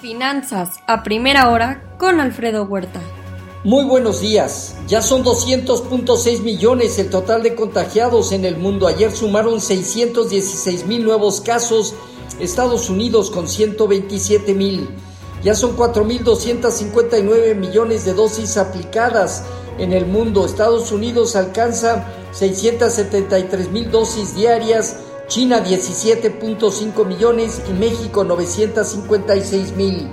Finanzas a primera hora con Alfredo Huerta. Muy buenos días. Ya son 200.6 millones el total de contagiados en el mundo. Ayer sumaron 616 mil nuevos casos. Estados Unidos con 127 mil. Ya son 4.259 millones de dosis aplicadas en el mundo. Estados Unidos alcanza 673 mil dosis diarias China 17.5 millones y México 956 mil.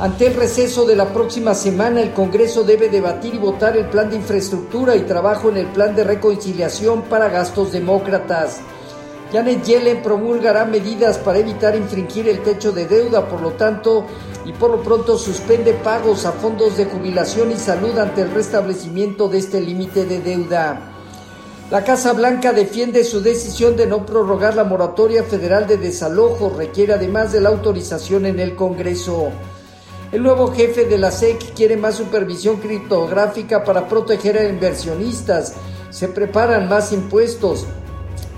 Ante el receso de la próxima semana, el Congreso debe debatir y votar el plan de infraestructura y trabajo en el plan de reconciliación para gastos demócratas. Janet Yellen promulgará medidas para evitar infringir el techo de deuda, por lo tanto, y por lo pronto suspende pagos a fondos de jubilación y salud ante el restablecimiento de este límite de deuda. La Casa Blanca defiende su decisión de no prorrogar la moratoria federal de desalojo, requiere además de la autorización en el Congreso. El nuevo jefe de la SEC quiere más supervisión criptográfica para proteger a inversionistas. Se preparan más impuestos.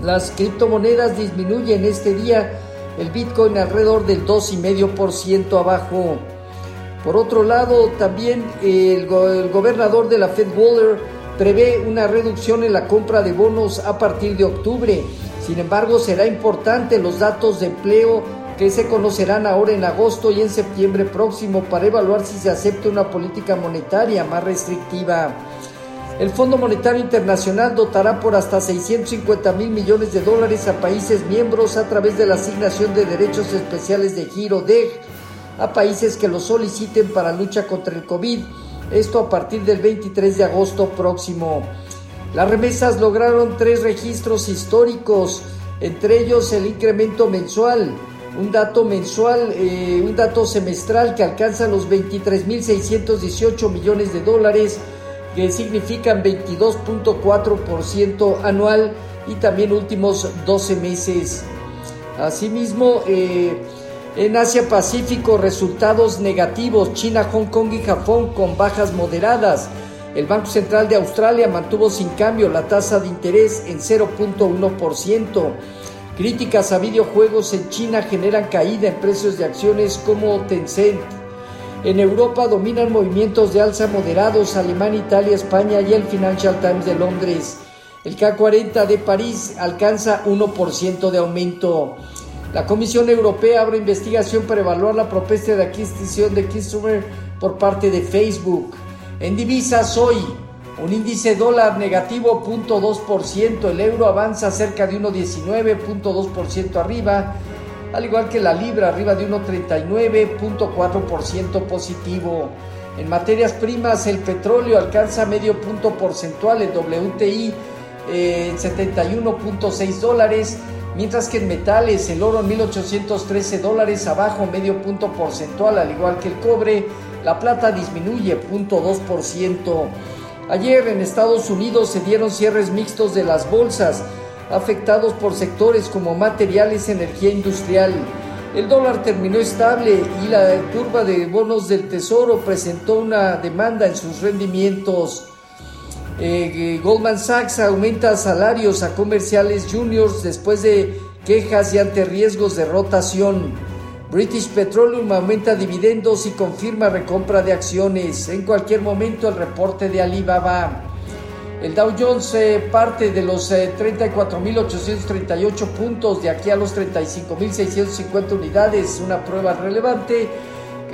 Las criptomonedas disminuyen este día, el Bitcoin alrededor del 2,5% abajo. Por otro lado, también el, el gobernador de la Fed Waller prevé una reducción en la compra de bonos a partir de octubre. Sin embargo, será importante los datos de empleo que se conocerán ahora en agosto y en septiembre próximo para evaluar si se acepta una política monetaria más restrictiva. El Fondo Monetario Internacional dotará por hasta 650 mil millones de dólares a países miembros a través de la asignación de derechos especiales de giro DEG a países que lo soliciten para lucha contra el COVID esto a partir del 23 de agosto próximo. Las remesas lograron tres registros históricos, entre ellos el incremento mensual, un dato mensual, eh, un dato semestral que alcanza los 23.618 millones de dólares, que significan 22.4% anual y también últimos 12 meses. Asimismo, eh, en Asia Pacífico, resultados negativos. China, Hong Kong y Japón con bajas moderadas. El Banco Central de Australia mantuvo sin cambio la tasa de interés en 0.1%. Críticas a videojuegos en China generan caída en precios de acciones como Tencent. En Europa dominan movimientos de alza moderados Alemania, Italia, España y el Financial Times de Londres. El K40 de París alcanza 1% de aumento. La Comisión Europea abre investigación para evaluar la propuesta de adquisición de Customer por parte de Facebook. En divisas hoy, un índice dólar negativo 0.2%, el euro avanza cerca de 1.19.2% arriba, al igual que la libra arriba de 1.39.4% positivo. En materias primas, el petróleo alcanza medio punto porcentual, el WTI eh, en 71.6 dólares mientras que en metales el oro en 1813 dólares abajo medio punto porcentual, al igual que el cobre, la plata disminuye 0.2%. Ayer en Estados Unidos se dieron cierres mixtos de las bolsas, afectados por sectores como materiales, energía industrial. El dólar terminó estable y la curva de bonos del Tesoro presentó una demanda en sus rendimientos. Eh, Goldman Sachs aumenta salarios a comerciales juniors después de quejas y ante riesgos de rotación. British Petroleum aumenta dividendos y confirma recompra de acciones. En cualquier momento el reporte de Alibaba. El Dow Jones eh, parte de los 34.838 eh, puntos de aquí a los 35.650 unidades, una prueba relevante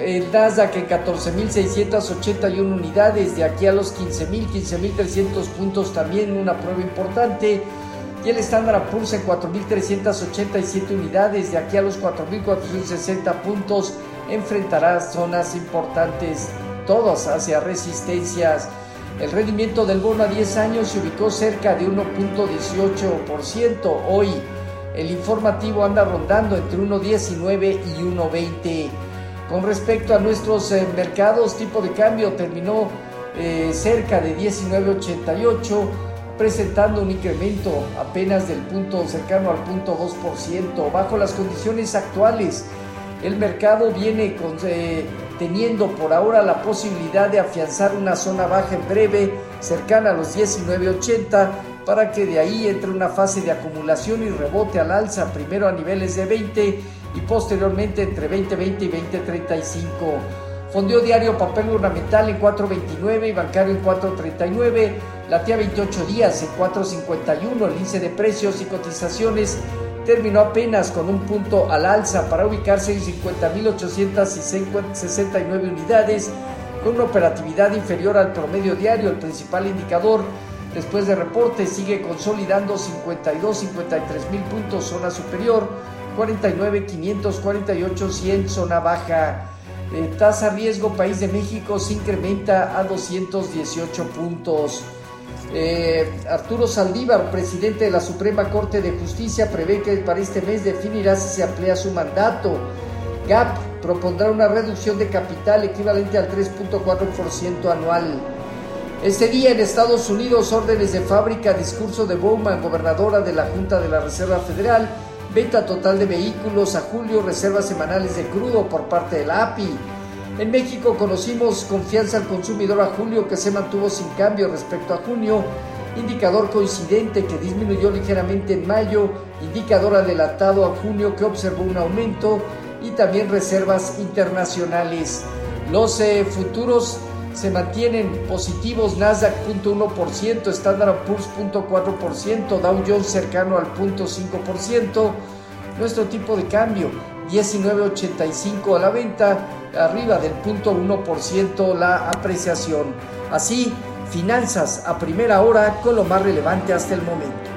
el Nasdaq en 14.681 unidades, de aquí a los 15.000, 15.300 puntos también una prueba importante. Y el Standard Poor's en 4.387 unidades, de aquí a los 4.460 puntos enfrentará zonas importantes, todas hacia resistencias. El rendimiento del bono a 10 años se ubicó cerca de 1.18%. Hoy el informativo anda rondando entre 1.19 y 1.20. Con respecto a nuestros eh, mercados, tipo de cambio terminó eh, cerca de 19.88, presentando un incremento apenas del punto cercano al punto 2%. Bajo las condiciones actuales, el mercado viene eh, teniendo por ahora la posibilidad de afianzar una zona baja en breve, cercana a los 19.80 para que de ahí entre una fase de acumulación y rebote al alza, primero a niveles de 20 y posteriormente entre 2020 y 2035. Fondió diario papel ornamental en 4.29 y bancario en 4.39, latía 28 días en 4.51, el índice de precios y cotizaciones terminó apenas con un punto al alza para ubicarse en 50.869 unidades, con una operatividad inferior al promedio diario, el principal indicador después de reporte sigue consolidando 52, 53 mil puntos zona superior, 49, 548, 100 zona baja. Eh, tasa riesgo país de México se incrementa a 218 puntos. Eh, Arturo Saldívar, presidente de la Suprema Corte de Justicia, prevé que para este mes definirá si se amplía su mandato. GAP propondrá una reducción de capital equivalente al 3.4% anual. Este día en Estados Unidos, órdenes de fábrica, discurso de Bowman, gobernadora de la Junta de la Reserva Federal, venta total de vehículos a julio, reservas semanales de crudo por parte de la API. En México conocimos confianza al consumidor a julio que se mantuvo sin cambio respecto a junio, indicador coincidente que disminuyó ligeramente en mayo, indicador adelantado a junio que observó un aumento y también reservas internacionales. Los eh, futuros se mantienen positivos, Nasdaq 0.1%, Standard Poor's 0.4%, Dow Jones cercano al 0.5%, nuestro tipo de cambio 19.85 a la venta, arriba del 0.1% la apreciación. Así, finanzas a primera hora con lo más relevante hasta el momento.